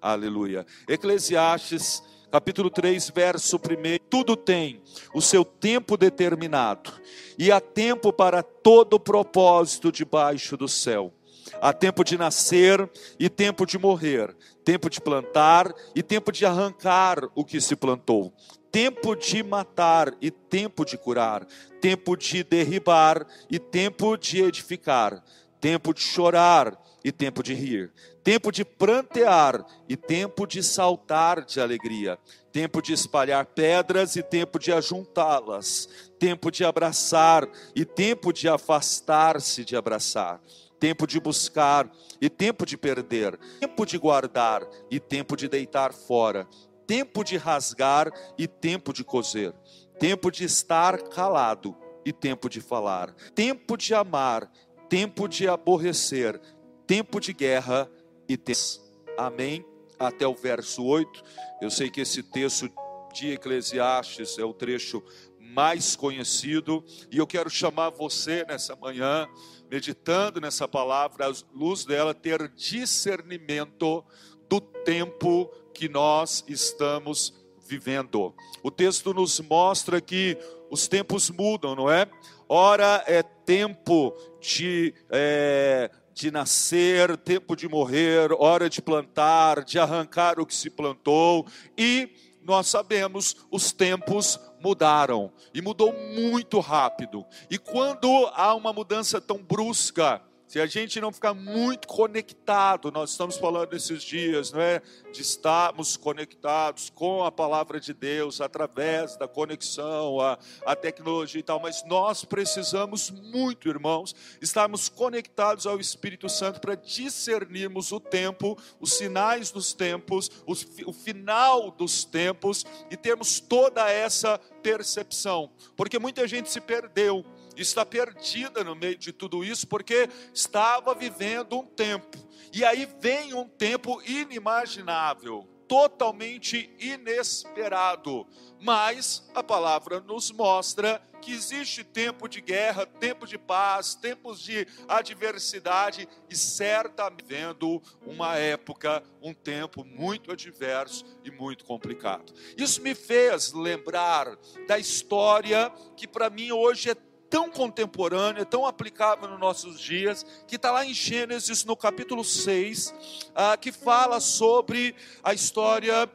Aleluia. Eclesiastes capítulo 3, verso 1. Tudo tem o seu tempo determinado, e há tempo para todo propósito debaixo do céu. Há tempo de nascer e tempo de morrer, tempo de plantar e tempo de arrancar o que se plantou, tempo de matar e tempo de curar, tempo de derribar e tempo de edificar, tempo de chorar e tempo de rir, tempo de prantear e tempo de saltar de alegria, tempo de espalhar pedras e tempo de ajuntá-las, tempo de abraçar e tempo de afastar-se de abraçar, tempo de buscar e tempo de perder, tempo de guardar e tempo de deitar fora, tempo de rasgar e tempo de coser, tempo de estar calado e tempo de falar, tempo de amar, tempo de aborrecer, tempo de guerra e tempo. Amém? Até o verso 8. Eu sei que esse texto de Eclesiastes é o trecho mais conhecido, e eu quero chamar você nessa manhã, meditando nessa palavra, à luz dela, ter discernimento do tempo que nós estamos vivendo. O texto nos mostra que os tempos mudam, não é? Ora é tempo de é, de nascer, tempo de morrer, hora de plantar, de arrancar o que se plantou, e nós sabemos, os tempos mudaram, e mudou muito rápido. E quando há uma mudança tão brusca, se a gente não ficar muito conectado, nós estamos falando esses dias, não é? De estarmos conectados com a palavra de Deus através da conexão, a, a tecnologia e tal, mas nós precisamos muito, irmãos, estarmos conectados ao Espírito Santo para discernirmos o tempo, os sinais dos tempos, os, o final dos tempos e termos toda essa percepção, porque muita gente se perdeu está perdida no meio de tudo isso, porque estava vivendo um tempo. E aí vem um tempo inimaginável, totalmente inesperado. Mas a palavra nos mostra que existe tempo de guerra, tempo de paz, tempos de adversidade e certamente vendo uma época, um tempo muito adverso e muito complicado. Isso me fez lembrar da história que para mim hoje é tão contemporânea, tão aplicável nos nossos dias, que está lá em Gênesis, no capítulo 6, ah, que fala sobre a história.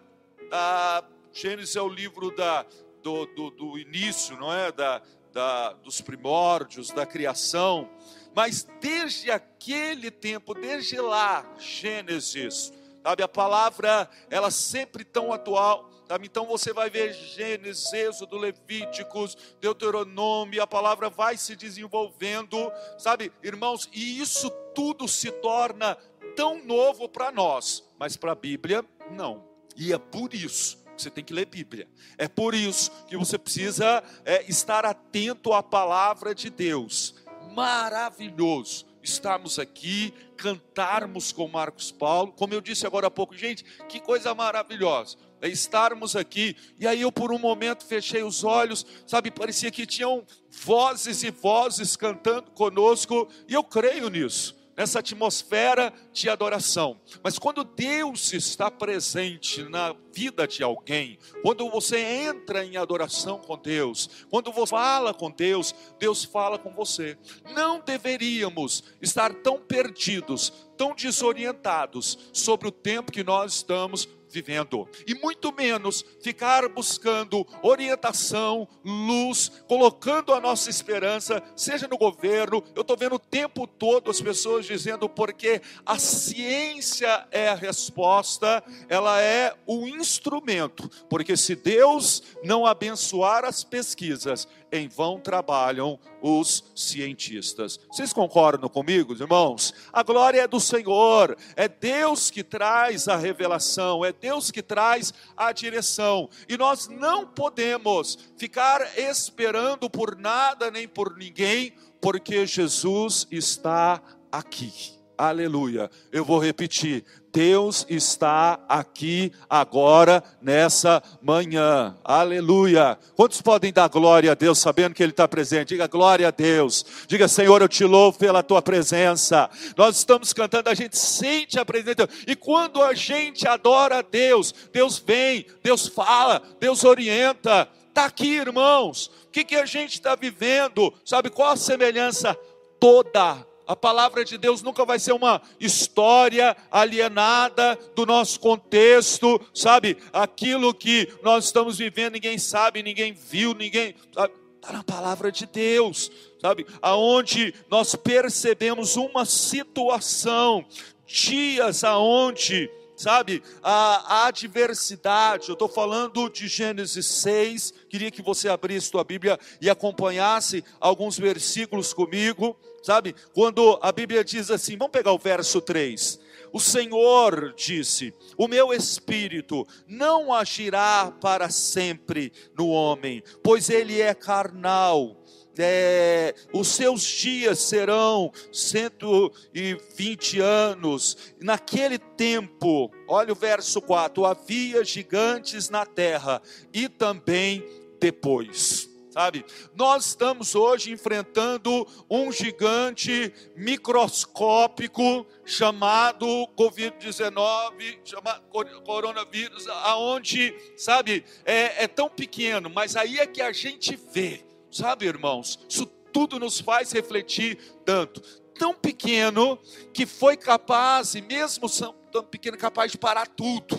Ah, Gênesis é o livro da, do, do, do início, não é? Da, da, dos primórdios, da criação. Mas desde aquele tempo, desde lá, Gênesis, sabe, a palavra, ela sempre tão atual? Então você vai ver Gênesis, Êxodo, Levíticos, Deuteronômio, a palavra vai se desenvolvendo, sabe, irmãos, e isso tudo se torna tão novo para nós, mas para a Bíblia, não. E é por isso que você tem que ler Bíblia. É por isso que você precisa é, estar atento à palavra de Deus. Maravilhoso estarmos aqui, cantarmos com Marcos Paulo. Como eu disse agora há pouco, gente, que coisa maravilhosa é estarmos aqui. E aí eu por um momento fechei os olhos, sabe, parecia que tinham vozes e vozes cantando conosco, e eu creio nisso nessa atmosfera de adoração. Mas quando Deus está presente na vida de alguém, quando você entra em adoração com Deus, quando você fala com Deus, Deus fala com você. Não deveríamos estar tão perdidos, tão desorientados sobre o tempo que nós estamos vivendo, e muito menos ficar buscando orientação, luz, colocando a nossa esperança, seja no governo. Eu estou vendo o tempo todo as pessoas dizendo porque a ciência é a resposta, ela é o instrumento, porque se Deus não abençoar as pesquisas, em vão trabalham os cientistas. Vocês concordam comigo, irmãos? A glória é do Senhor, é Deus que traz a revelação, é Deus que traz a direção, e nós não podemos ficar esperando por nada nem por ninguém, porque Jesus está aqui. Aleluia. Eu vou repetir. Deus está aqui agora, nessa manhã. Aleluia. Quantos podem dar glória a Deus sabendo que Ele está presente? Diga glória a Deus. Diga, Senhor, eu te louvo pela tua presença. Nós estamos cantando, a gente sente a presença. E quando a gente adora a Deus, Deus vem, Deus fala, Deus orienta. Está aqui, irmãos. O que, que a gente está vivendo? Sabe qual a semelhança? Toda a palavra de Deus nunca vai ser uma história alienada do nosso contexto, sabe? Aquilo que nós estamos vivendo, ninguém sabe, ninguém viu, ninguém. Está na palavra de Deus, sabe? Aonde nós percebemos uma situação, dias aonde sabe, a, a adversidade. Eu estou falando de Gênesis 6. Queria que você abrisse sua Bíblia e acompanhasse alguns versículos comigo sabe? Quando a Bíblia diz assim, vamos pegar o verso 3. O Senhor disse: O meu espírito não agirá para sempre no homem, pois ele é carnal. É, os seus dias serão 120 anos. Naquele tempo, olha o verso 4: havia gigantes na terra e também depois sabe? Nós estamos hoje enfrentando um gigante microscópico chamado Covid-19, chamado coronavírus, aonde, sabe, é, é tão pequeno, mas aí é que a gente vê, sabe, irmãos? Isso tudo nos faz refletir tanto. Tão pequeno que foi capaz, e mesmo tão pequeno, capaz de parar tudo,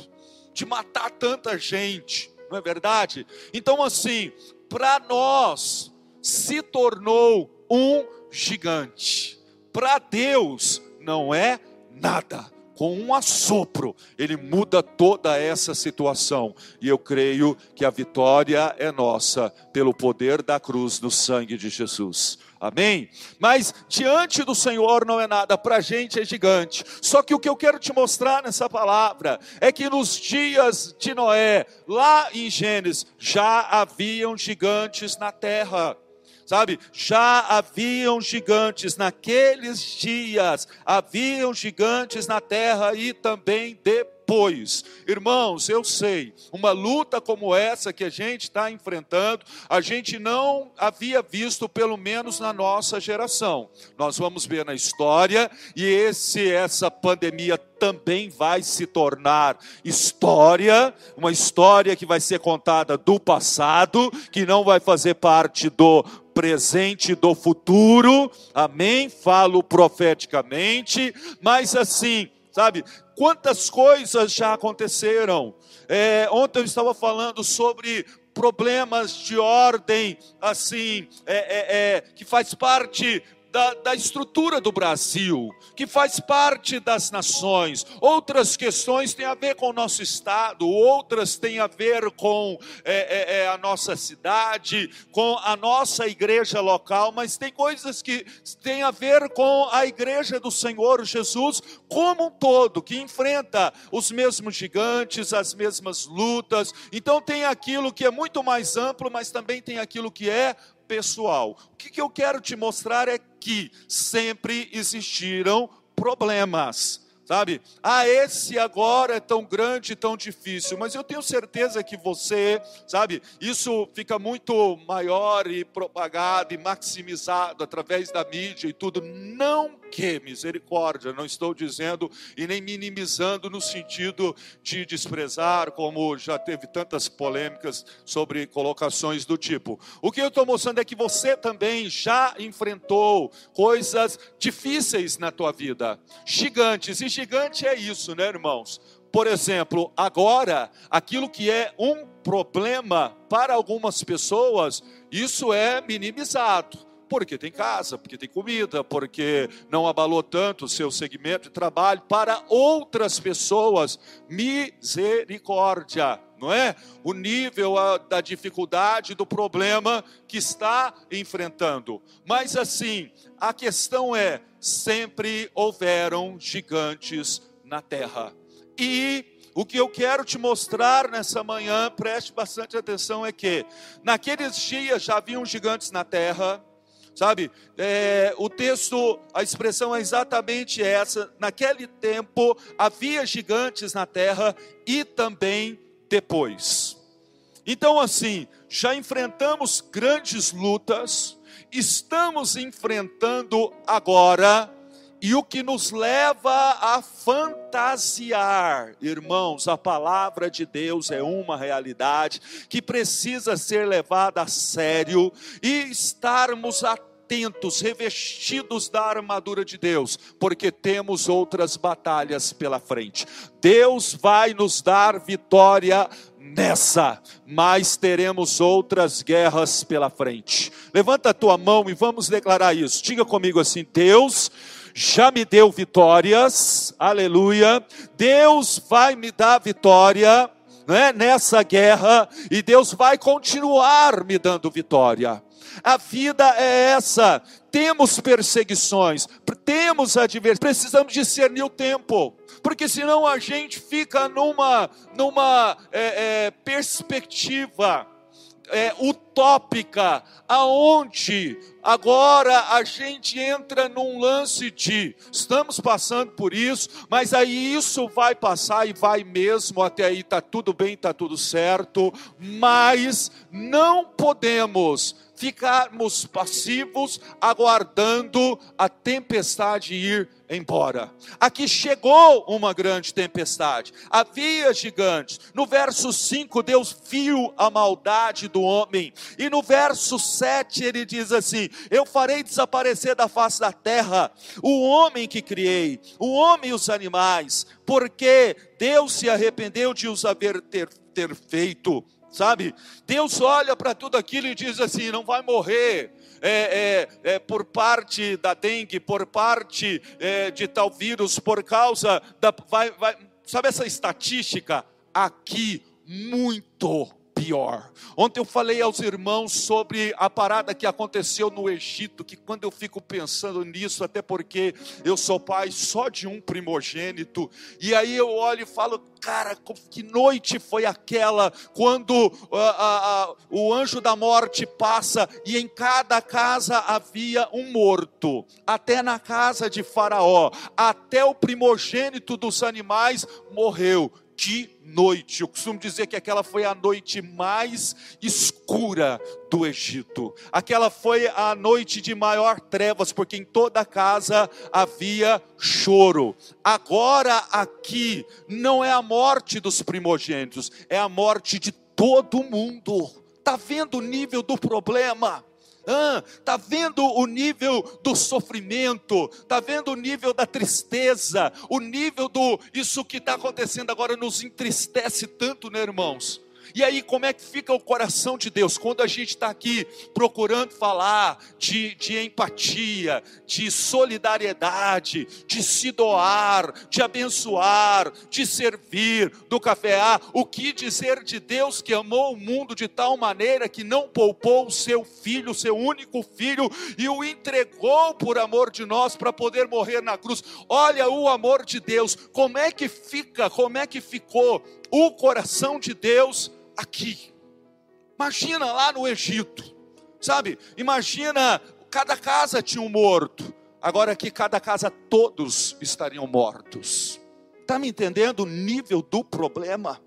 de matar tanta gente não é verdade? Então, assim, para nós se tornou um gigante. Para Deus não é nada. Com um assopro, ele muda toda essa situação. E eu creio que a vitória é nossa pelo poder da cruz no sangue de Jesus. Amém? Mas diante do Senhor não é nada, para a gente é gigante. Só que o que eu quero te mostrar nessa palavra é que nos dias de Noé, lá em Gênesis, já haviam gigantes na terra sabe? Já haviam gigantes naqueles dias, haviam gigantes na terra e também depois. Irmãos, eu sei, uma luta como essa que a gente está enfrentando, a gente não havia visto, pelo menos na nossa geração. Nós vamos ver na história, e esse, essa pandemia também vai se tornar história, uma história que vai ser contada do passado, que não vai fazer parte do presente do futuro, amém? Falo profeticamente, mas assim, sabe, quantas coisas já aconteceram. É, ontem eu estava falando sobre problemas de ordem, assim, é, é, é que faz parte da, da estrutura do Brasil, que faz parte das nações. Outras questões têm a ver com o nosso estado, outras têm a ver com é, é, é, a nossa cidade, com a nossa igreja local, mas tem coisas que têm a ver com a igreja do Senhor Jesus como um todo, que enfrenta os mesmos gigantes, as mesmas lutas. Então tem aquilo que é muito mais amplo, mas também tem aquilo que é pessoal. O que, que eu quero te mostrar é que sempre existiram problemas sabe? Ah, esse agora é tão grande, tão difícil, mas eu tenho certeza que você, sabe, isso fica muito maior e propagado e maximizado através da mídia e tudo. Não que misericórdia, não estou dizendo e nem minimizando no sentido de desprezar, como já teve tantas polêmicas sobre colocações do tipo. O que eu estou mostrando é que você também já enfrentou coisas difíceis na tua vida, gigantes e gigante é isso, né, irmãos? Por exemplo, agora, aquilo que é um problema para algumas pessoas, isso é minimizado. Porque tem casa, porque tem comida, porque não abalou tanto o seu segmento de trabalho. Para outras pessoas, misericórdia, não é? O nível da dificuldade do problema que está enfrentando. Mas assim, a questão é: sempre houveram gigantes na terra. E o que eu quero te mostrar nessa manhã, preste bastante atenção, é que naqueles dias já haviam gigantes na terra, Sabe, é, o texto, a expressão é exatamente essa. Naquele tempo havia gigantes na terra e também depois. Então, assim, já enfrentamos grandes lutas, estamos enfrentando agora e o que nos leva a fantasiar, irmãos, a palavra de Deus é uma realidade que precisa ser levada a sério e estarmos atentos, revestidos da armadura de Deus, porque temos outras batalhas pela frente. Deus vai nos dar vitória nessa, mas teremos outras guerras pela frente. Levanta a tua mão e vamos declarar isso. Diga comigo assim: Deus já me deu vitórias, aleluia. Deus vai me dar vitória né, nessa guerra e Deus vai continuar me dando vitória. A vida é essa. Temos perseguições, temos adversidades, precisamos discernir o tempo, porque senão a gente fica numa, numa é, é, perspectiva é, utópica, aonde agora a gente entra num lance de estamos passando por isso, mas aí isso vai passar e vai mesmo, até aí está tudo bem, está tudo certo, mas não podemos ficarmos passivos aguardando a tempestade ir embora. Aqui chegou uma grande tempestade, havia gigantes. No verso 5, Deus viu a maldade do homem, e no verso 7 ele diz assim: Eu farei desaparecer da face da terra o homem que criei, o homem e os animais, porque Deus se arrependeu de os haver ter, ter feito sabe? Deus olha para tudo aquilo e diz assim: não vai morrer. É, é, é, por parte da dengue, por parte é, de tal vírus, por causa da. Vai, vai, sabe essa estatística? Aqui, muito pior. Ontem eu falei aos irmãos sobre a parada que aconteceu no Egito, que quando eu fico pensando nisso, até porque eu sou pai só de um primogênito, e aí eu olho e falo, cara, que noite foi aquela quando o anjo da morte passa e em cada casa havia um morto, até na casa de Faraó, até o primogênito dos animais morreu de noite. Eu costumo dizer que aquela foi a noite mais escura do Egito. Aquela foi a noite de maior trevas, porque em toda a casa havia choro. Agora aqui não é a morte dos primogênitos, é a morte de todo mundo. Está vendo o nível do problema? Ah, vendo o nível do sofrimento, está vendo o nível da tristeza, o nível do. Isso que está acontecendo agora nos entristece tanto, né, irmãos? E aí, como é que fica o coração de Deus quando a gente está aqui procurando falar de, de empatia, de solidariedade, de se doar, de abençoar, de servir, do café A? O que dizer de Deus que amou o mundo de tal maneira que não poupou o seu filho, o seu único filho, e o entregou por amor de nós para poder morrer na cruz? Olha o amor de Deus, como é que fica, como é que ficou o coração de Deus aqui. Imagina lá no Egito, sabe? Imagina, cada casa tinha um morto. Agora aqui, cada casa, todos estariam mortos. Está me entendendo o nível do problema?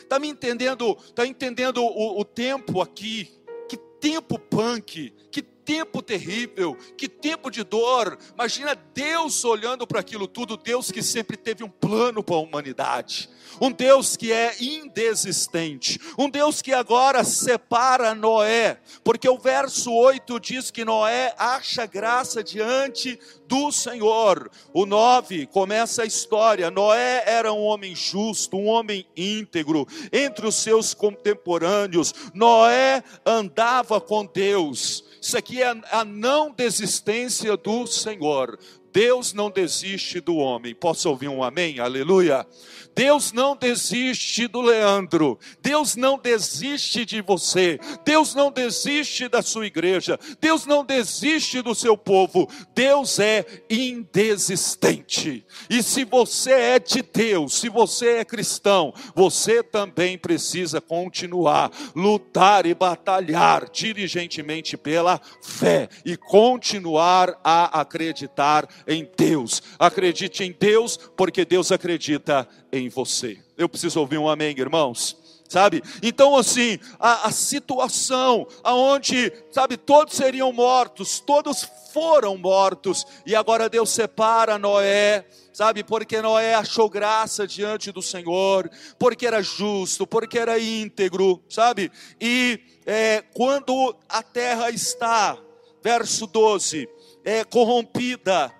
Está me entendendo? Está entendendo o, o tempo aqui? Que tempo punk? Que tempo terrível, que tempo de dor. Imagina Deus olhando para aquilo tudo, Deus que sempre teve um plano para a humanidade, um Deus que é indesistente, um Deus que agora separa Noé, porque o verso 8 diz que Noé acha graça diante do Senhor. O 9 começa a história. Noé era um homem justo, um homem íntegro, entre os seus contemporâneos. Noé andava com Deus. Isso aqui é a não desistência do Senhor. Deus não desiste do homem. Posso ouvir um amém? Aleluia. Deus não desiste do Leandro, Deus não desiste de você, Deus não desiste da sua igreja, Deus não desiste do seu povo, Deus é indesistente. E se você é de Deus, se você é cristão, você também precisa continuar, lutar e batalhar diligentemente pela fé e continuar a acreditar em Deus. Acredite em Deus, porque Deus acredita em você. Eu preciso ouvir um amém, irmãos. Sabe? Então, assim, a, a situação aonde, sabe, todos seriam mortos, todos foram mortos, e agora Deus separa Noé, sabe, porque Noé achou graça diante do Senhor, porque era justo, porque era íntegro, sabe? E é, quando a terra está, verso 12, é corrompida,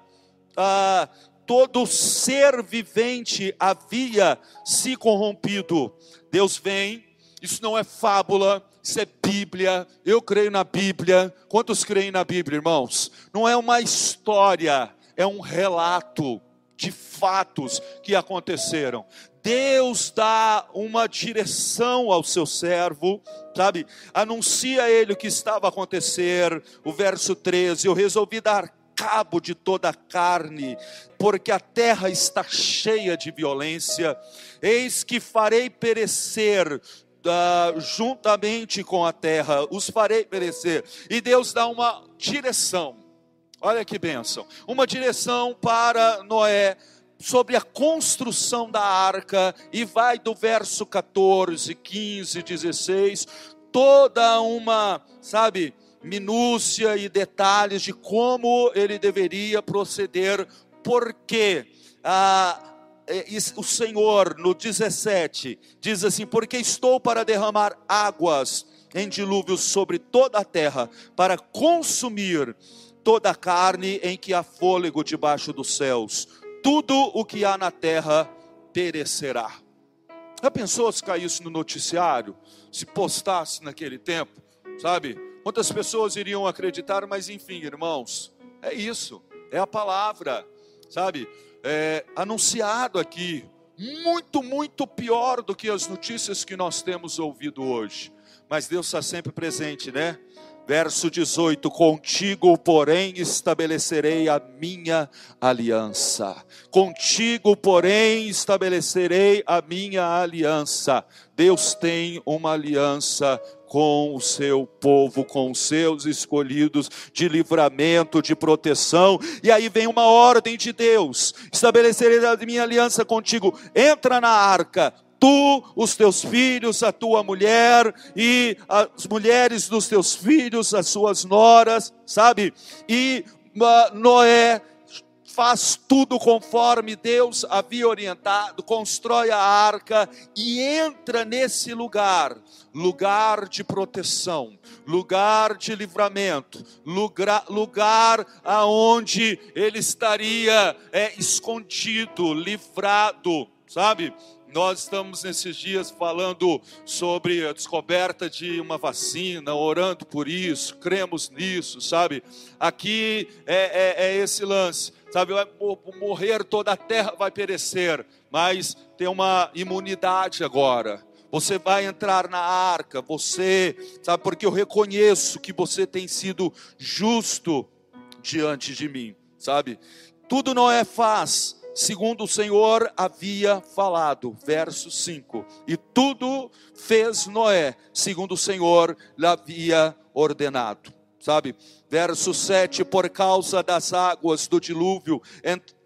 ah, todo ser vivente havia se corrompido. Deus vem, isso não é fábula, isso é Bíblia. Eu creio na Bíblia. Quantos creem na Bíblia, irmãos? Não é uma história, é um relato de fatos que aconteceram. Deus dá uma direção ao seu servo, sabe? Anuncia a ele o que estava a acontecer. O verso 13: Eu resolvi dar cabo de toda a carne, porque a terra está cheia de violência. Eis que farei perecer Uh, juntamente com a terra, os farei perecer. E Deus dá uma direção, olha que bênção, uma direção para Noé sobre a construção da arca, e vai do verso 14, 15, 16, toda uma, sabe, minúcia e detalhes de como ele deveria proceder, porque ah, é, o Senhor, no 17, diz assim: Porque estou para derramar águas em dilúvio sobre toda a terra, para consumir toda a carne em que há fôlego debaixo dos céus, tudo o que há na terra perecerá. Já pensou se caísse no noticiário, se postasse naquele tempo, sabe? Quantas pessoas iriam acreditar, mas enfim, irmãos, é isso, é a palavra, sabe? É, anunciado aqui, muito, muito pior do que as notícias que nós temos ouvido hoje, mas Deus está sempre presente, né? Verso 18: Contigo, porém, estabelecerei a minha aliança. Contigo, porém, estabelecerei a minha aliança. Deus tem uma aliança com o seu povo, com os seus escolhidos, de livramento, de proteção. E aí vem uma ordem de Deus: estabelecerei a minha aliança contigo. Entra na arca, tu, os teus filhos, a tua mulher e as mulheres dos teus filhos, as suas noras, sabe? E uh, Noé faz tudo conforme Deus havia orientado, constrói a arca e entra nesse lugar, lugar de proteção, lugar de livramento, lugar, lugar aonde ele estaria é, escondido, livrado, sabe? Nós estamos nesses dias falando sobre a descoberta de uma vacina, orando por isso, cremos nisso, sabe? Aqui é, é, é esse lance sabe, vai morrer toda a terra vai perecer, mas tem uma imunidade agora. Você vai entrar na arca, você, sabe, porque eu reconheço que você tem sido justo diante de mim, sabe? Tudo não é fácil, segundo o Senhor havia falado, verso 5. E tudo fez Noé, segundo o Senhor lhe havia ordenado sabe? Verso 7: Por causa das águas do dilúvio,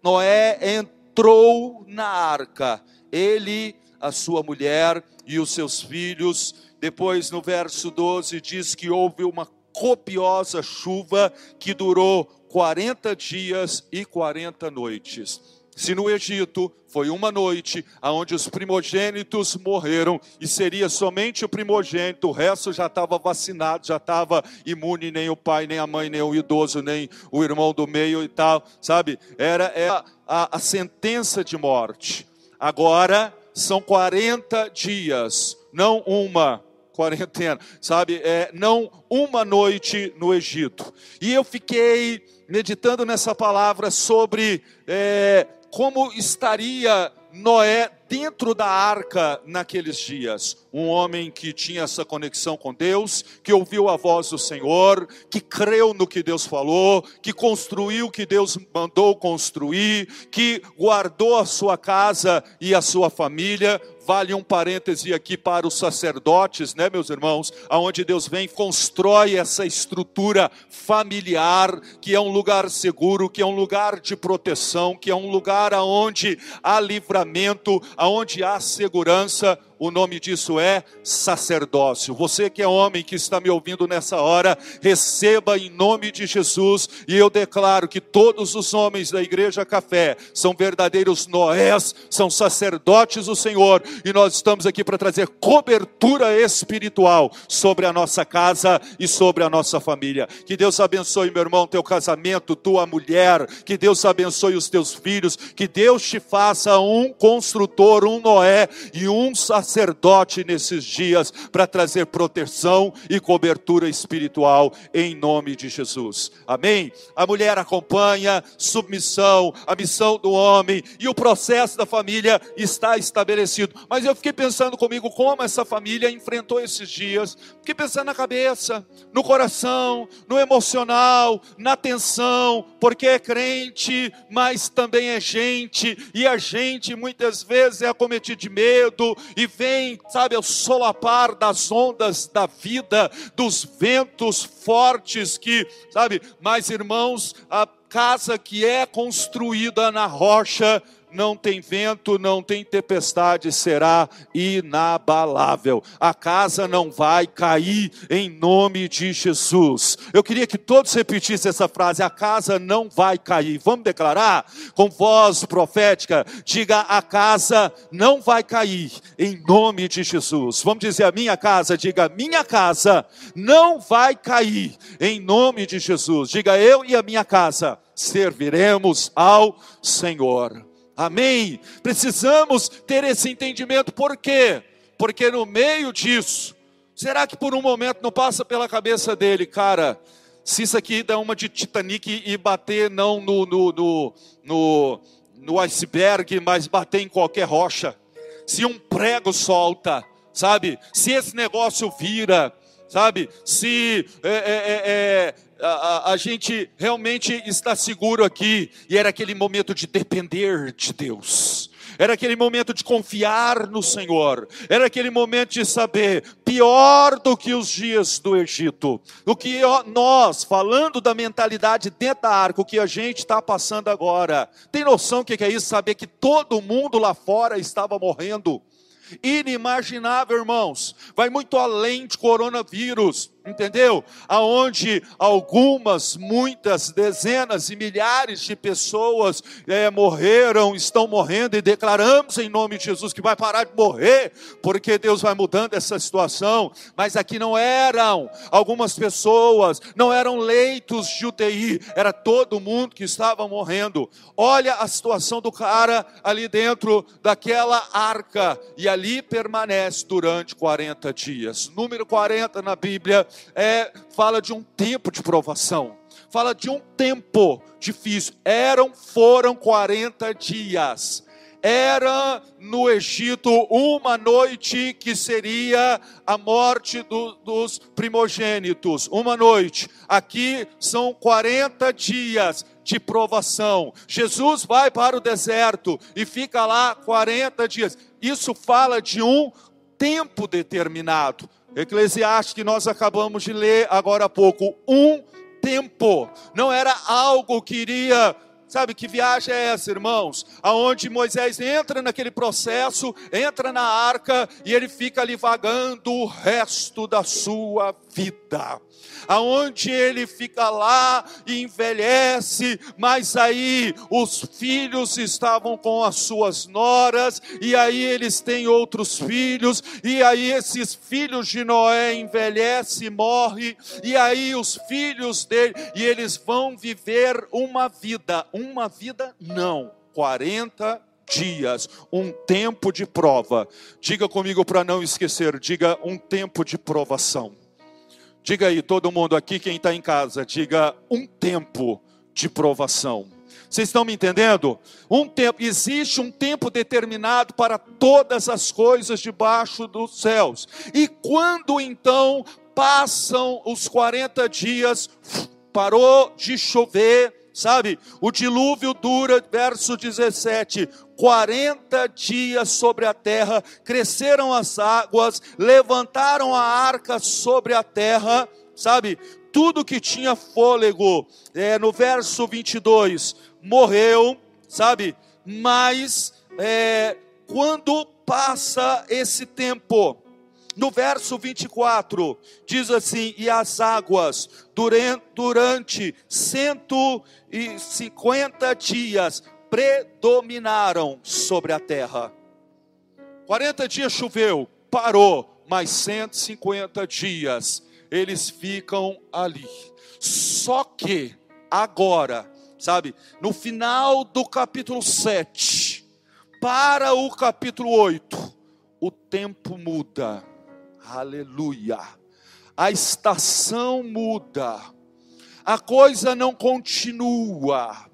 Noé entrou na arca, ele, a sua mulher e os seus filhos. Depois, no verso 12, diz que houve uma copiosa chuva que durou 40 dias e 40 noites. Se no Egito foi uma noite onde os primogênitos morreram e seria somente o primogênito, o resto já estava vacinado, já estava imune, nem o pai, nem a mãe, nem o idoso, nem o irmão do meio e tal, sabe? Era, era a, a sentença de morte. Agora são 40 dias, não uma, quarentena, sabe? É, não uma noite no Egito. E eu fiquei meditando nessa palavra sobre é, como estaria Noé dentro da arca naqueles dias. Um homem que tinha essa conexão com Deus, que ouviu a voz do Senhor, que creu no que Deus falou, que construiu o que Deus mandou construir, que guardou a sua casa e a sua família. Vale um parêntese aqui para os sacerdotes, né, meus irmãos? Aonde Deus vem, constrói essa estrutura familiar, que é um lugar seguro, que é um lugar de proteção, que é um lugar aonde há livramento, aonde há segurança, o nome disso é sacerdócio. Você que é homem que está me ouvindo nessa hora, receba em nome de Jesus, e eu declaro que todos os homens da igreja Café são verdadeiros Noés, são sacerdotes do Senhor, e nós estamos aqui para trazer cobertura espiritual sobre a nossa casa e sobre a nossa família. Que Deus abençoe, meu irmão, teu casamento, tua mulher, que Deus abençoe os teus filhos, que Deus te faça um construtor, um Noé e um sacerdote sacerdote nesses dias para trazer proteção e cobertura espiritual em nome de Jesus. Amém? A mulher acompanha, submissão, a missão do homem e o processo da família está estabelecido. Mas eu fiquei pensando comigo como essa família enfrentou esses dias. Fiquei pensando na cabeça, no coração, no emocional, na tensão, porque é crente, mas também é gente, e a gente muitas vezes é acometido de medo e vem, sabe, ao solapar das ondas da vida, dos ventos fortes que, sabe, mas irmãos, a casa que é construída na rocha, não tem vento, não tem tempestade, será inabalável. A casa não vai cair em nome de Jesus. Eu queria que todos repetissem essa frase: a casa não vai cair. Vamos declarar com voz profética: diga, a casa não vai cair em nome de Jesus. Vamos dizer, a minha casa, diga, minha casa não vai cair em nome de Jesus. Diga, eu e a minha casa serviremos ao Senhor. Amém? Precisamos ter esse entendimento, por quê? Porque no meio disso, será que por um momento não passa pela cabeça dele, cara, se isso aqui dá uma de Titanic e bater não no, no, no, no, no iceberg, mas bater em qualquer rocha, se um prego solta, sabe? Se esse negócio vira, sabe? Se é, é, é a, a, gente realmente está seguro aqui, e era aquele momento de depender de Deus. Era aquele momento de confiar no Senhor. Era aquele momento de saber, pior do que os dias do Egito. O que nós, falando da mentalidade dentro da arca, o que a gente está passando agora. Tem noção do que é isso? Saber que todo mundo lá fora estava morrendo inimaginável, irmãos. Vai muito além de coronavírus entendeu? Aonde algumas, muitas, dezenas e milhares de pessoas é, morreram, estão morrendo e declaramos em nome de Jesus que vai parar de morrer, porque Deus vai mudando essa situação. Mas aqui não eram algumas pessoas, não eram leitos de UTI, era todo mundo que estava morrendo. Olha a situação do cara ali dentro daquela arca e ali permanece durante 40 dias. Número 40 na Bíblia é, fala de um tempo de provação, fala de um tempo difícil. Eram, foram 40 dias. Era no Egito uma noite que seria a morte do, dos primogênitos. Uma noite. Aqui são 40 dias de provação. Jesus vai para o deserto e fica lá 40 dias. Isso fala de um tempo determinado. Eclesiastes que nós acabamos de ler agora há pouco, um tempo, não era algo que iria Sabe que viagem é essa, irmãos? Aonde Moisés entra naquele processo, entra na arca e ele fica ali vagando o resto da sua vida aonde ele fica lá e envelhece, mas aí os filhos estavam com as suas noras, e aí eles têm outros filhos, e aí esses filhos de Noé envelhecem e morrem, e aí os filhos dele, e eles vão viver uma vida, uma vida não, 40 dias, um tempo de prova. Diga comigo para não esquecer, diga um tempo de provação. Diga aí, todo mundo aqui, quem está em casa, diga um tempo de provação. Vocês estão me entendendo? Um tempo, existe um tempo determinado para todas as coisas debaixo dos céus. E quando então passam os 40 dias, parou de chover, sabe? O dilúvio dura, verso 17, 40 dias sobre a terra, cresceram as águas, levantaram a arca sobre a terra, sabe? Tudo que tinha fôlego, é, no verso 22, morreu, sabe? Mas é, quando passa esse tempo, no verso 24, diz assim: E as águas, durante, durante 150 dias, predominaram sobre a terra. 40 dias choveu, parou, mas 150 dias eles ficam ali. Só que agora, sabe, no final do capítulo 7, para o capítulo 8, o tempo muda. Aleluia. A estação muda. A coisa não continua.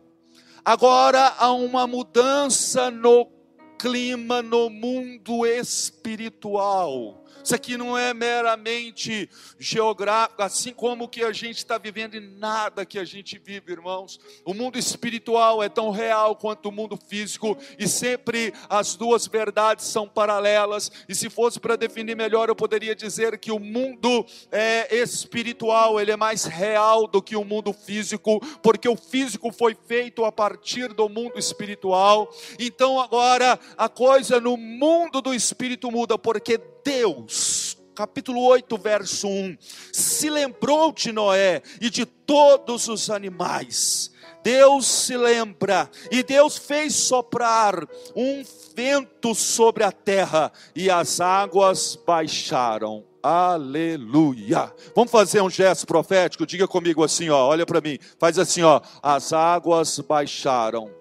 Agora há uma mudança no clima, no mundo espiritual. Isso aqui não é meramente geográfico, assim como que a gente está vivendo e nada que a gente vive, irmãos. O mundo espiritual é tão real quanto o mundo físico e sempre as duas verdades são paralelas. E se fosse para definir melhor, eu poderia dizer que o mundo é espiritual, ele é mais real do que o mundo físico, porque o físico foi feito a partir do mundo espiritual. Então agora a coisa no mundo do espírito muda, porque Deus, capítulo 8, verso 1, se lembrou de Noé e de todos os animais. Deus se lembra, e Deus fez soprar um vento sobre a terra, e as águas baixaram. Aleluia. Vamos fazer um gesto profético? Diga comigo assim, ó, olha para mim. Faz assim, ó, as águas baixaram.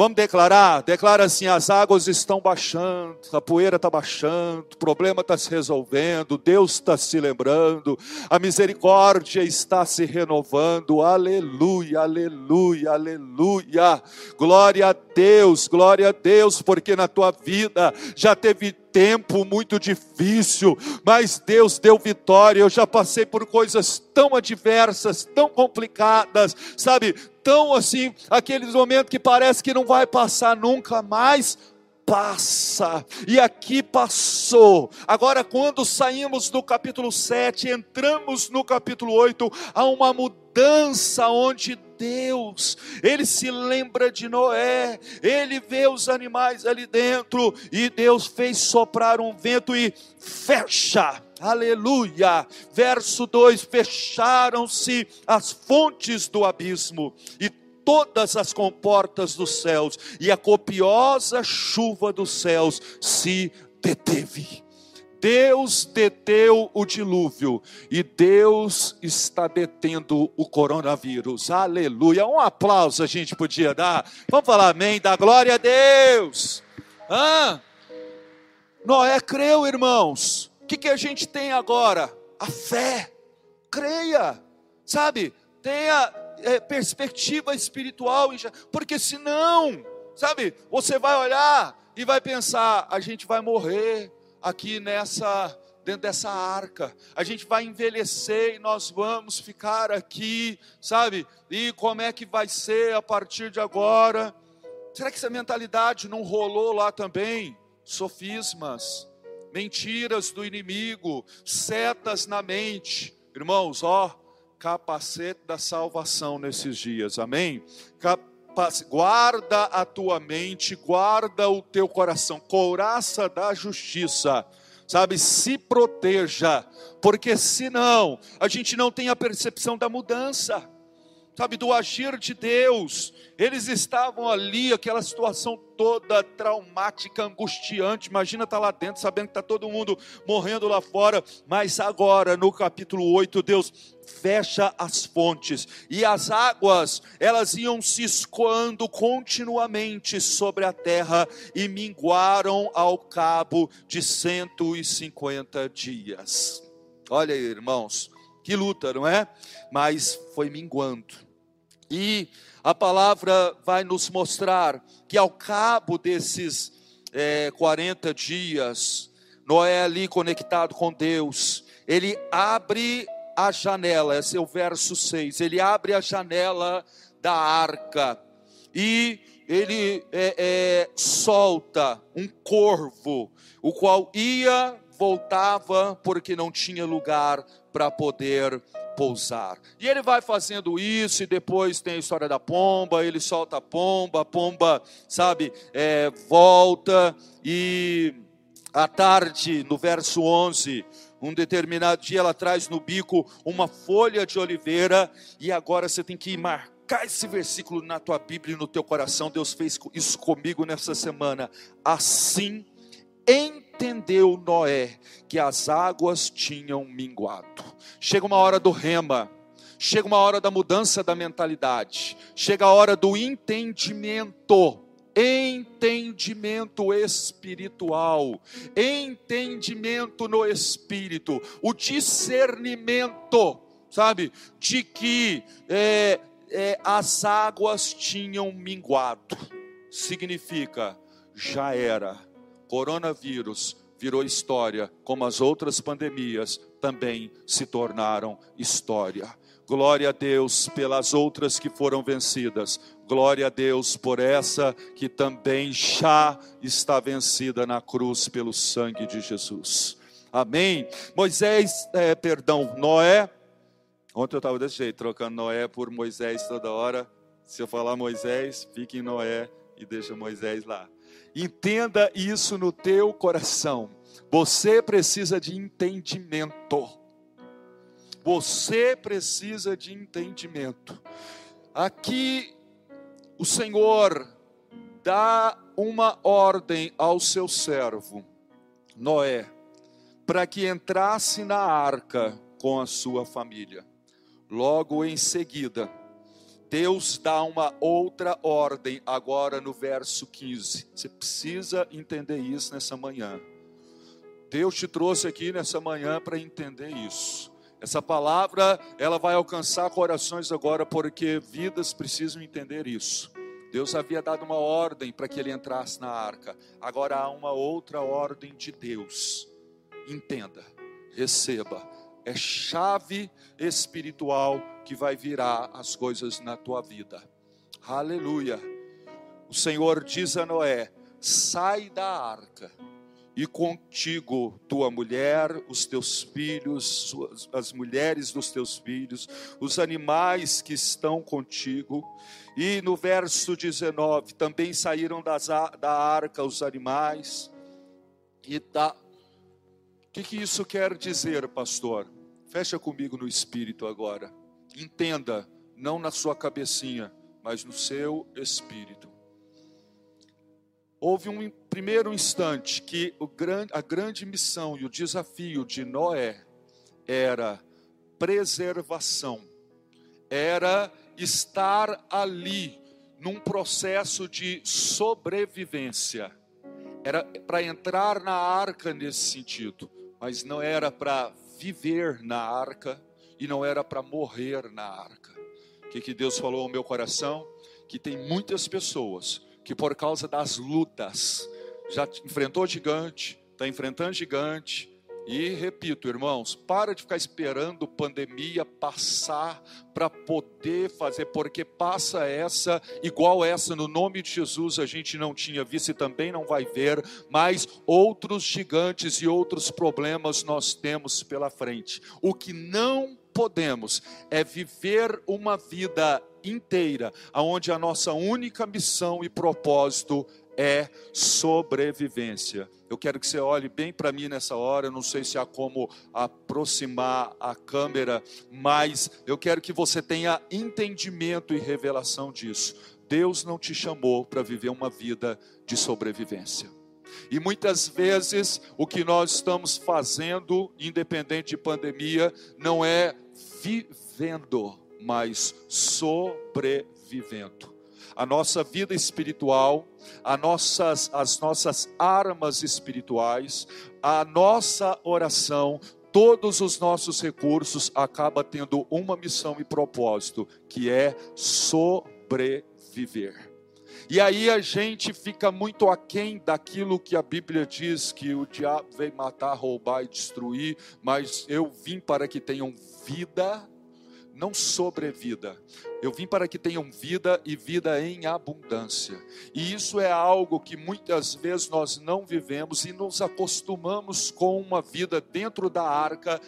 Vamos declarar? Declara assim: as águas estão baixando, a poeira está baixando, o problema está se resolvendo, Deus está se lembrando, a misericórdia está se renovando. Aleluia, aleluia, aleluia. Glória a Deus, glória a Deus, porque na tua vida já teve tempo muito difícil, mas Deus deu vitória. Eu já passei por coisas tão adversas, tão complicadas, sabe? Tão assim, aqueles momentos que parece que não vai passar nunca mais, passa, e aqui passou. Agora, quando saímos do capítulo 7, entramos no capítulo 8, há uma mudança onde Deus, ele se lembra de Noé, ele vê os animais ali dentro, e Deus fez soprar um vento e fecha. Aleluia. Verso 2: Fecharam-se as fontes do abismo, e todas as comportas dos céus, e a copiosa chuva dos céus se deteve. Deus deteu o dilúvio e Deus está detendo o coronavírus. Aleluia. Um aplauso a gente podia dar. Vamos falar amém, da glória a Deus. Ah, Noé creu, irmãos. Que, que a gente tem agora? A fé. Creia, sabe? Tenha é, perspectiva espiritual, porque senão, sabe, você vai olhar e vai pensar: a gente vai morrer aqui nessa dentro dessa arca. A gente vai envelhecer e nós vamos ficar aqui, sabe? E como é que vai ser a partir de agora? Será que essa mentalidade não rolou lá também? Sofismas, mentiras do inimigo, setas na mente. Irmãos, ó, capacete da salvação nesses dias, amém? guarda a tua mente, guarda o teu coração, couraça da justiça, sabe? Se proteja, porque senão a gente não tem a percepção da mudança. Sabe, do agir de Deus. Eles estavam ali, aquela situação toda traumática, angustiante. Imagina estar tá lá dentro, sabendo que está todo mundo morrendo lá fora. Mas agora, no capítulo 8, Deus fecha as fontes e as águas, elas iam se escoando continuamente sobre a terra e minguaram ao cabo de 150 dias. Olha aí, irmãos, que luta, não é? Mas foi minguando. E a palavra vai nos mostrar que ao cabo desses é, 40 dias, Noé ali conectado com Deus, ele abre a janela, esse é o verso 6. Ele abre a janela da arca e ele é, é, solta um corvo, o qual ia, voltava, porque não tinha lugar para poder pousar. E ele vai fazendo isso, e depois tem a história da pomba, ele solta a pomba, a pomba, sabe, é, volta, e à tarde, no verso 11, um determinado dia ela traz no bico uma folha de oliveira, e agora você tem que marcar esse versículo na tua Bíblia e no teu coração. Deus fez isso comigo nessa semana. Assim entendeu Noé que as águas tinham minguado. Chega uma hora do rema, chega uma hora da mudança da mentalidade, chega a hora do entendimento. Entendimento espiritual, entendimento no espírito, o discernimento, sabe, de que é, é, as águas tinham minguado, significa já era coronavírus virou história, como as outras pandemias também se tornaram história. Glória a Deus pelas outras que foram vencidas. Glória a Deus por essa que também já está vencida na cruz pelo sangue de Jesus. Amém. Moisés, é, perdão, Noé. Ontem eu estava desse jeito, trocando Noé por Moisés toda hora. Se eu falar Moisés, fique em Noé e deixa Moisés lá. Entenda isso no teu coração. Você precisa de entendimento. Você precisa de entendimento. Aqui o Senhor dá uma ordem ao seu servo, Noé, para que entrasse na arca com a sua família. Logo em seguida, Deus dá uma outra ordem agora no verso 15. Você precisa entender isso nessa manhã. Deus te trouxe aqui nessa manhã para entender isso. Essa palavra, ela vai alcançar corações agora porque vidas precisam entender isso. Deus havia dado uma ordem para que ele entrasse na arca. Agora há uma outra ordem de Deus. Entenda, receba. É chave espiritual que vai virar as coisas na tua vida. Aleluia. O Senhor diz a Noé: sai da arca, e contigo tua mulher, os teus filhos, as mulheres dos teus filhos, os animais que estão contigo. E no verso 19: também saíram das, da arca os animais. E da. O que, que isso quer dizer, pastor? Fecha comigo no espírito agora. Entenda, não na sua cabecinha, mas no seu espírito. Houve um primeiro instante que a grande missão e o desafio de Noé era preservação, era estar ali num processo de sobrevivência. Era para entrar na arca nesse sentido, mas não era para viver na arca, e não era para morrer na arca. O que, que Deus falou ao meu coração? Que tem muitas pessoas que, por causa das lutas, já enfrentou gigante, está enfrentando gigante, e repito, irmãos, para de ficar esperando pandemia passar para poder fazer, porque passa essa, igual essa, no nome de Jesus, a gente não tinha visto e também não vai ver, mas outros gigantes e outros problemas nós temos pela frente. O que não podemos é viver uma vida inteira, onde a nossa única missão e propósito é sobrevivência. Eu quero que você olhe bem para mim nessa hora. Eu não sei se há como aproximar a câmera, mas eu quero que você tenha entendimento e revelação disso. Deus não te chamou para viver uma vida de sobrevivência. E muitas vezes o que nós estamos fazendo, independente de pandemia, não é vivendo, mas sobrevivendo a nossa vida espiritual, nossas, as nossas armas espirituais, a nossa oração, todos os nossos recursos acaba tendo uma missão e propósito, que é sobreviver. E aí a gente fica muito aquém daquilo que a Bíblia diz que o diabo veio matar, roubar e destruir, mas eu vim para que tenham vida não sobrevida. Eu vim para que tenham vida e vida em abundância. E isso é algo que muitas vezes nós não vivemos e nos acostumamos com uma vida dentro da arca,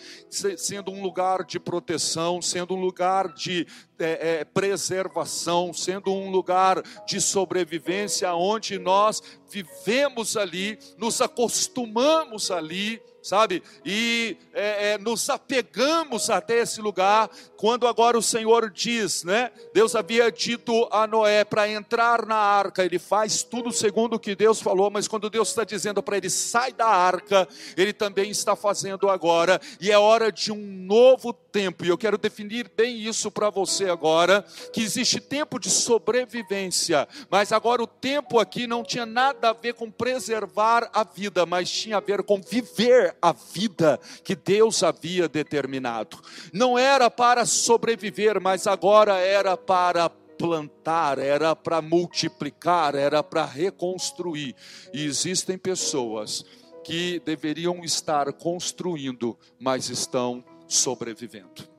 sendo um lugar de proteção, sendo um lugar de é, é, preservação, sendo um lugar de sobrevivência, onde nós vivemos ali, nos acostumamos ali sabe? E é, é, nos apegamos até esse lugar, quando agora o Senhor diz, né? Deus havia dito a Noé para entrar na arca, ele faz tudo segundo o que Deus falou, mas quando Deus está dizendo para ele sai da arca, ele também está fazendo agora, e é hora de um novo tempo, e eu quero definir bem isso para você agora, que existe tempo de sobrevivência, mas agora o tempo aqui não tinha nada a ver com preservar a vida, mas tinha a ver com viver a vida que Deus havia determinado. Não era para sobreviver, mas agora era para plantar, era para multiplicar, era para reconstruir. E existem pessoas que deveriam estar construindo, mas estão sobrevivendo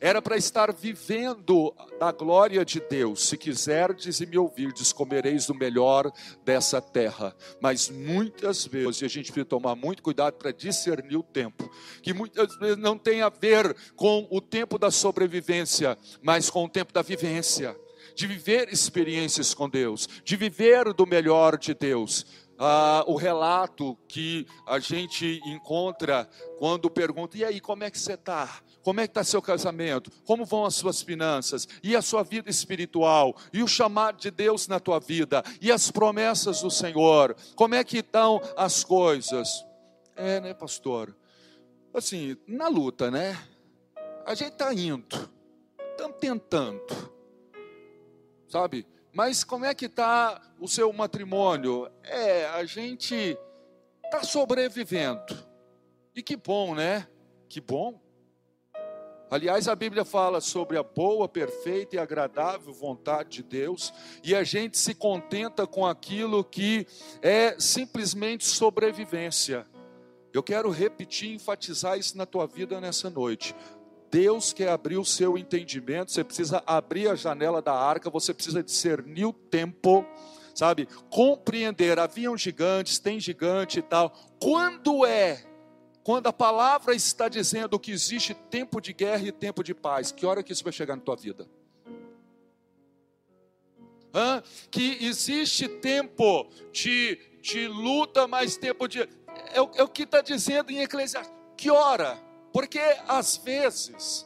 era para estar vivendo da glória de Deus. Se quiserdes e me ouvirdes, comereis do melhor dessa terra. Mas muitas vezes, e a gente precisa tomar muito cuidado para discernir o tempo, que muitas vezes não tem a ver com o tempo da sobrevivência, mas com o tempo da vivência de viver experiências com Deus, de viver do melhor de Deus. Ah, o relato que a gente encontra quando pergunta: e aí, como é que você está? Como é que está seu casamento? Como vão as suas finanças? E a sua vida espiritual? E o chamado de Deus na tua vida? E as promessas do Senhor? Como é que estão as coisas? É, né, pastor? Assim, na luta, né? A gente está indo, estamos tentando, sabe? Mas como é que está o seu matrimônio? É, a gente está sobrevivendo. E que bom, né? Que bom. Aliás, a Bíblia fala sobre a boa, perfeita e agradável vontade de Deus, e a gente se contenta com aquilo que é simplesmente sobrevivência. Eu quero repetir enfatizar isso na tua vida nessa noite. Deus quer abrir o seu entendimento, você precisa abrir a janela da arca, você precisa discernir o tempo, sabe? Compreender, haviam gigantes, tem gigante e tal. Quando é quando a palavra está dizendo que existe tempo de guerra e tempo de paz, que hora que isso vai chegar na tua vida? Hã? Que existe tempo de, de luta, mas tempo de. É, é o que está dizendo em Eclesiastes. Que hora? Porque às vezes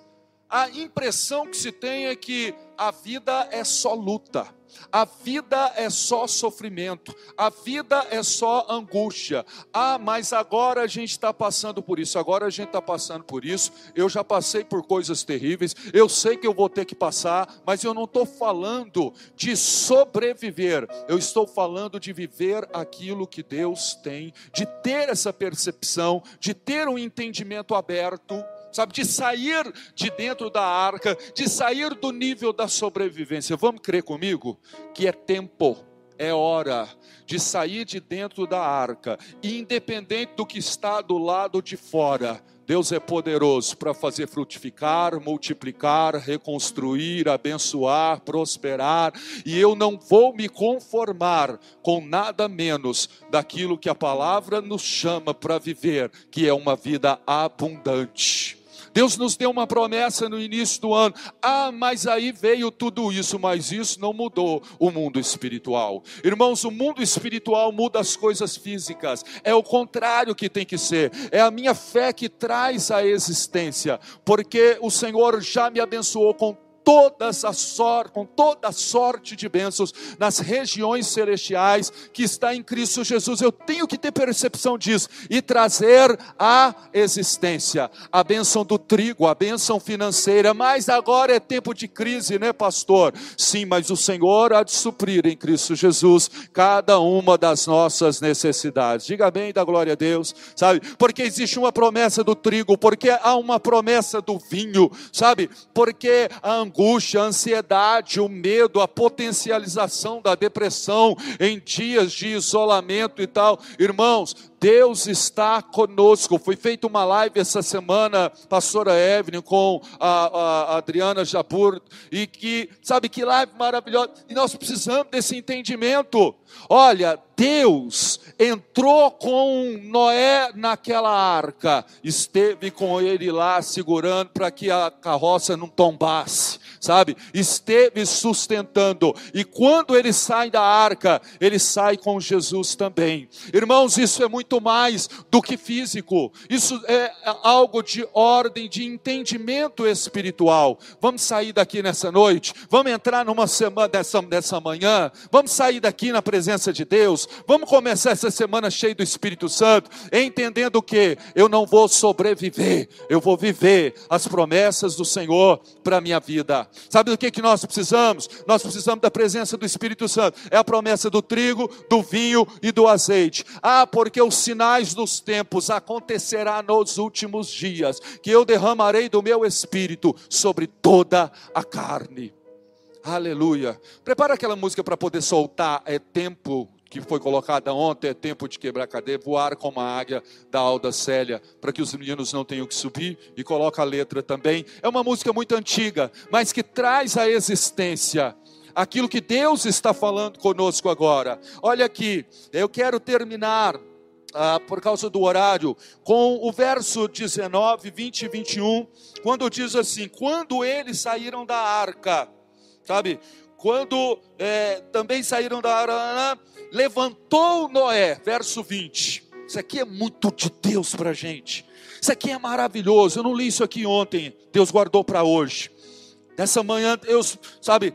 a impressão que se tem é que a vida é só luta. A vida é só sofrimento, a vida é só angústia. Ah, mas agora a gente está passando por isso, agora a gente está passando por isso. Eu já passei por coisas terríveis, eu sei que eu vou ter que passar, mas eu não estou falando de sobreviver, eu estou falando de viver aquilo que Deus tem, de ter essa percepção, de ter um entendimento aberto sabe, de sair de dentro da arca, de sair do nível da sobrevivência. Vamos crer comigo que é tempo, é hora de sair de dentro da arca, independente do que está do lado de fora. Deus é poderoso para fazer frutificar, multiplicar, reconstruir, abençoar, prosperar, e eu não vou me conformar com nada menos daquilo que a palavra nos chama para viver, que é uma vida abundante Deus nos deu uma promessa no início do ano. Ah, mas aí veio tudo isso, mas isso não mudou o mundo espiritual. Irmãos, o mundo espiritual muda as coisas físicas. É o contrário que tem que ser. É a minha fé que traz a existência, porque o Senhor já me abençoou com todas as sorte, com toda a sorte de bênçãos nas regiões celestiais que está em Cristo Jesus. Eu tenho que ter percepção disso e trazer à existência a bênção do trigo, a bênção financeira. Mas agora é tempo de crise, né, pastor? Sim, mas o Senhor há de suprir em Cristo Jesus cada uma das nossas necessidades. Diga bem da glória a Deus, sabe? Porque existe uma promessa do trigo, porque há uma promessa do vinho, sabe? Porque a angústia angústia, a ansiedade, o medo, a potencialização da depressão em dias de isolamento e tal. Irmãos, Deus está conosco. Foi feita uma live essa semana, pastora Evelyn, com a, a Adriana Jabur, e que, sabe que live maravilhosa, e nós precisamos desse entendimento. Olha, Deus entrou com Noé naquela arca, esteve com ele lá segurando para que a carroça não tombasse, sabe? Esteve sustentando, e quando ele sai da arca, ele sai com Jesus também. Irmãos, isso é muito mais do que físico, isso é algo de ordem, de entendimento espiritual. Vamos sair daqui nessa noite, vamos entrar numa semana dessa, dessa manhã, vamos sair daqui na presença de Deus Vamos começar essa semana cheio do Espírito Santo, entendendo que eu não vou sobreviver, eu vou viver as promessas do Senhor para a minha vida. Sabe do que, que nós precisamos? Nós precisamos da presença do Espírito Santo. É a promessa do trigo, do vinho e do azeite. Ah, porque os sinais dos tempos acontecerá nos últimos dias, que eu derramarei do meu espírito sobre toda a carne. Aleluia. Prepara aquela música para poder soltar. É tempo que foi colocada ontem, é tempo de quebrar cadeia, voar como a águia da Alda Célia, para que os meninos não tenham que subir, e coloca a letra também. É uma música muito antiga, mas que traz à existência aquilo que Deus está falando conosco agora. Olha aqui, eu quero terminar. Ah, por causa do horário, com o verso 19, 20 e 21, quando diz assim: Quando eles saíram da arca, sabe, quando é, também saíram da arca, levantou Noé, verso 20. Isso aqui é muito de Deus para a gente. Isso aqui é maravilhoso. Eu não li isso aqui ontem. Deus guardou para hoje. Nessa manhã, Deus, sabe,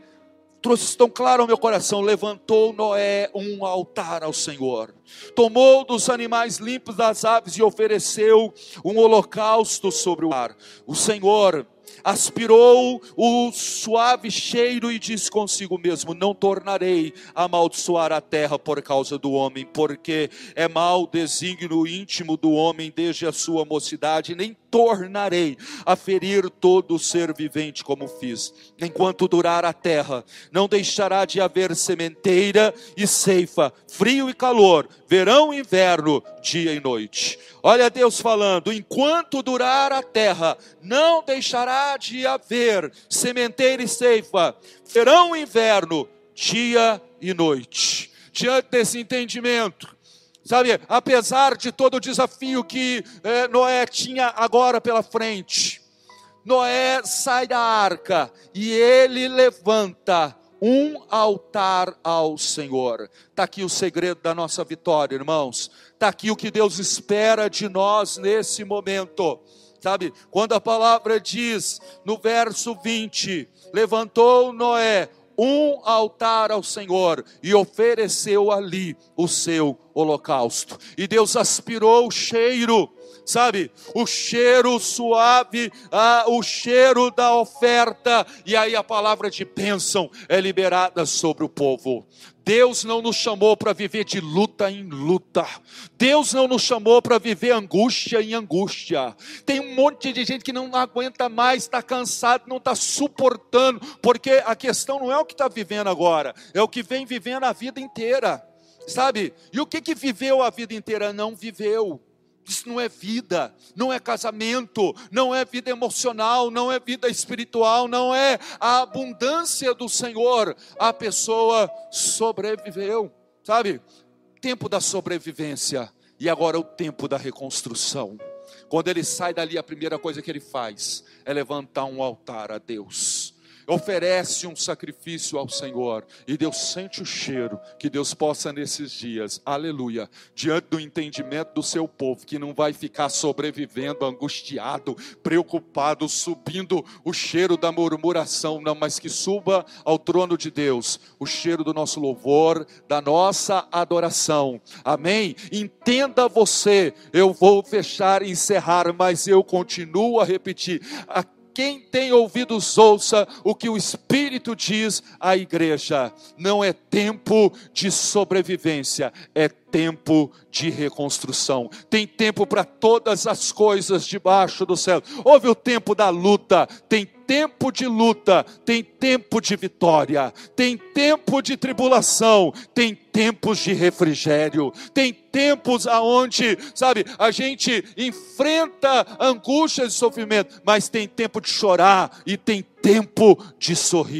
trouxe tão claro ao meu coração. Levantou Noé um altar ao Senhor. Tomou dos animais limpos das aves e ofereceu um holocausto sobre o ar. O Senhor aspirou o suave cheiro e disse consigo mesmo: Não tornarei a amaldiçoar a terra por causa do homem, porque é mau desígnio íntimo do homem desde a sua mocidade, nem tornarei a ferir todo ser vivente como fiz. Enquanto durar a terra, não deixará de haver sementeira e ceifa, frio e calor, verão e inverno, dia e noite. Olha Deus falando: enquanto durar a terra, não deixará de haver sementeira e ceifa, verão e inverno, dia e noite. Diante desse entendimento, Sabe, apesar de todo o desafio que é, Noé tinha agora pela frente, Noé sai da arca e ele levanta um altar ao Senhor. Está aqui o segredo da nossa vitória, irmãos. Está aqui o que Deus espera de nós nesse momento. Sabe, quando a palavra diz no verso 20: levantou Noé um altar ao Senhor e ofereceu ali o seu holocausto. E Deus aspirou o cheiro, sabe? O cheiro suave, ah, o cheiro da oferta, e aí a palavra de bênção é liberada sobre o povo. Deus não nos chamou para viver de luta em luta. Deus não nos chamou para viver angústia em angústia. Tem um monte de gente que não aguenta mais, está cansado, não está suportando, porque a questão não é o que está vivendo agora, é o que vem vivendo a vida inteira. Sabe? E o que que viveu a vida inteira? Não viveu. Isso não é vida, não é casamento, não é vida emocional, não é vida espiritual, não é a abundância do Senhor. A pessoa sobreviveu, sabe? Tempo da sobrevivência e agora o tempo da reconstrução. Quando ele sai dali, a primeira coisa que ele faz é levantar um altar a Deus oferece um sacrifício ao Senhor e Deus sente o cheiro que Deus possa nesses dias, aleluia, diante do entendimento do seu povo, que não vai ficar sobrevivendo, angustiado, preocupado, subindo o cheiro da murmuração, não, mas que suba ao trono de Deus o cheiro do nosso louvor, da nossa adoração, amém? Entenda você, eu vou fechar e encerrar, mas eu continuo a repetir, a quem tem ouvidos, ouça o que o Espírito diz à igreja. Não é tempo de sobrevivência, é tempo de reconstrução. Tem tempo para todas as coisas debaixo do céu. Houve o tempo da luta, tem tempo de luta, tem tempo de vitória, tem tempo de tribulação, tem tempos de refrigério, tem tempos aonde, sabe, a gente enfrenta angústias e sofrimento, mas tem tempo de chorar e tem tempo de sorrir.